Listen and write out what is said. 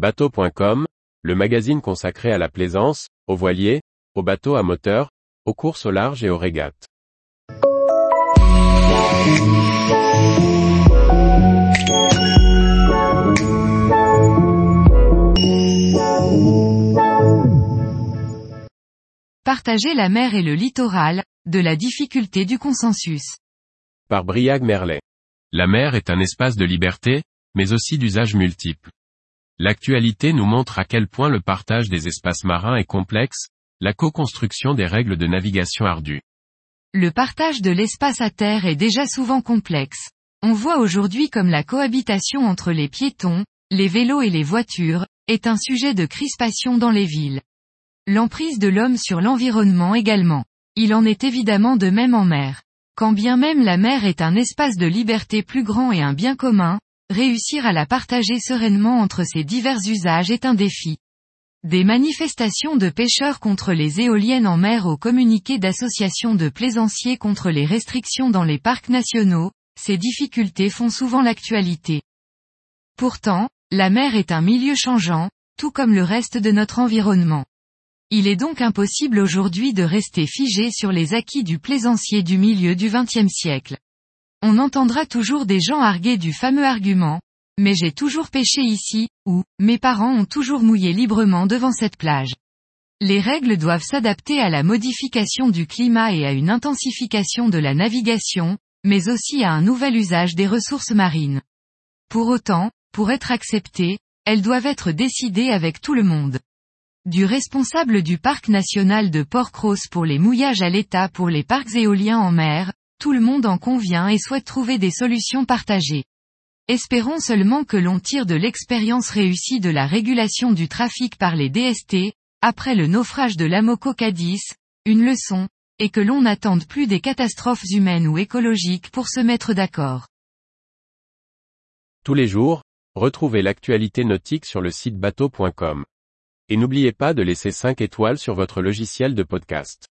Bateau.com, le magazine consacré à la plaisance, aux voiliers, aux bateaux à moteur, aux courses au large et aux régates. Partager la mer et le littoral, de la difficulté du consensus. Par Briag Merlet. La mer est un espace de liberté, mais aussi d'usages multiples. L'actualité nous montre à quel point le partage des espaces marins est complexe, la co-construction des règles de navigation ardue. Le partage de l'espace à terre est déjà souvent complexe. On voit aujourd'hui comme la cohabitation entre les piétons, les vélos et les voitures, est un sujet de crispation dans les villes. L'emprise de l'homme sur l'environnement également. Il en est évidemment de même en mer. Quand bien même la mer est un espace de liberté plus grand et un bien commun, réussir à la partager sereinement entre ses divers usages est un défi. Des manifestations de pêcheurs contre les éoliennes en mer au communiqué d'associations de plaisanciers contre les restrictions dans les parcs nationaux, ces difficultés font souvent l'actualité. Pourtant, la mer est un milieu changeant, tout comme le reste de notre environnement. Il est donc impossible aujourd'hui de rester figé sur les acquis du plaisancier du milieu du XXe siècle. On entendra toujours des gens arguer du fameux argument, mais j'ai toujours pêché ici, ou, mes parents ont toujours mouillé librement devant cette plage. Les règles doivent s'adapter à la modification du climat et à une intensification de la navigation, mais aussi à un nouvel usage des ressources marines. Pour autant, pour être acceptées, elles doivent être décidées avec tout le monde. Du responsable du parc national de Port-Cros pour les mouillages à l'État pour les parcs éoliens en mer, tout le monde en convient et souhaite trouver des solutions partagées. Espérons seulement que l'on tire de l'expérience réussie de la régulation du trafic par les DST, après le naufrage de l'Amoco Cadiz, une leçon, et que l'on n'attende plus des catastrophes humaines ou écologiques pour se mettre d'accord. Tous les jours, retrouvez l'actualité nautique sur le site bateau.com. Et n'oubliez pas de laisser 5 étoiles sur votre logiciel de podcast.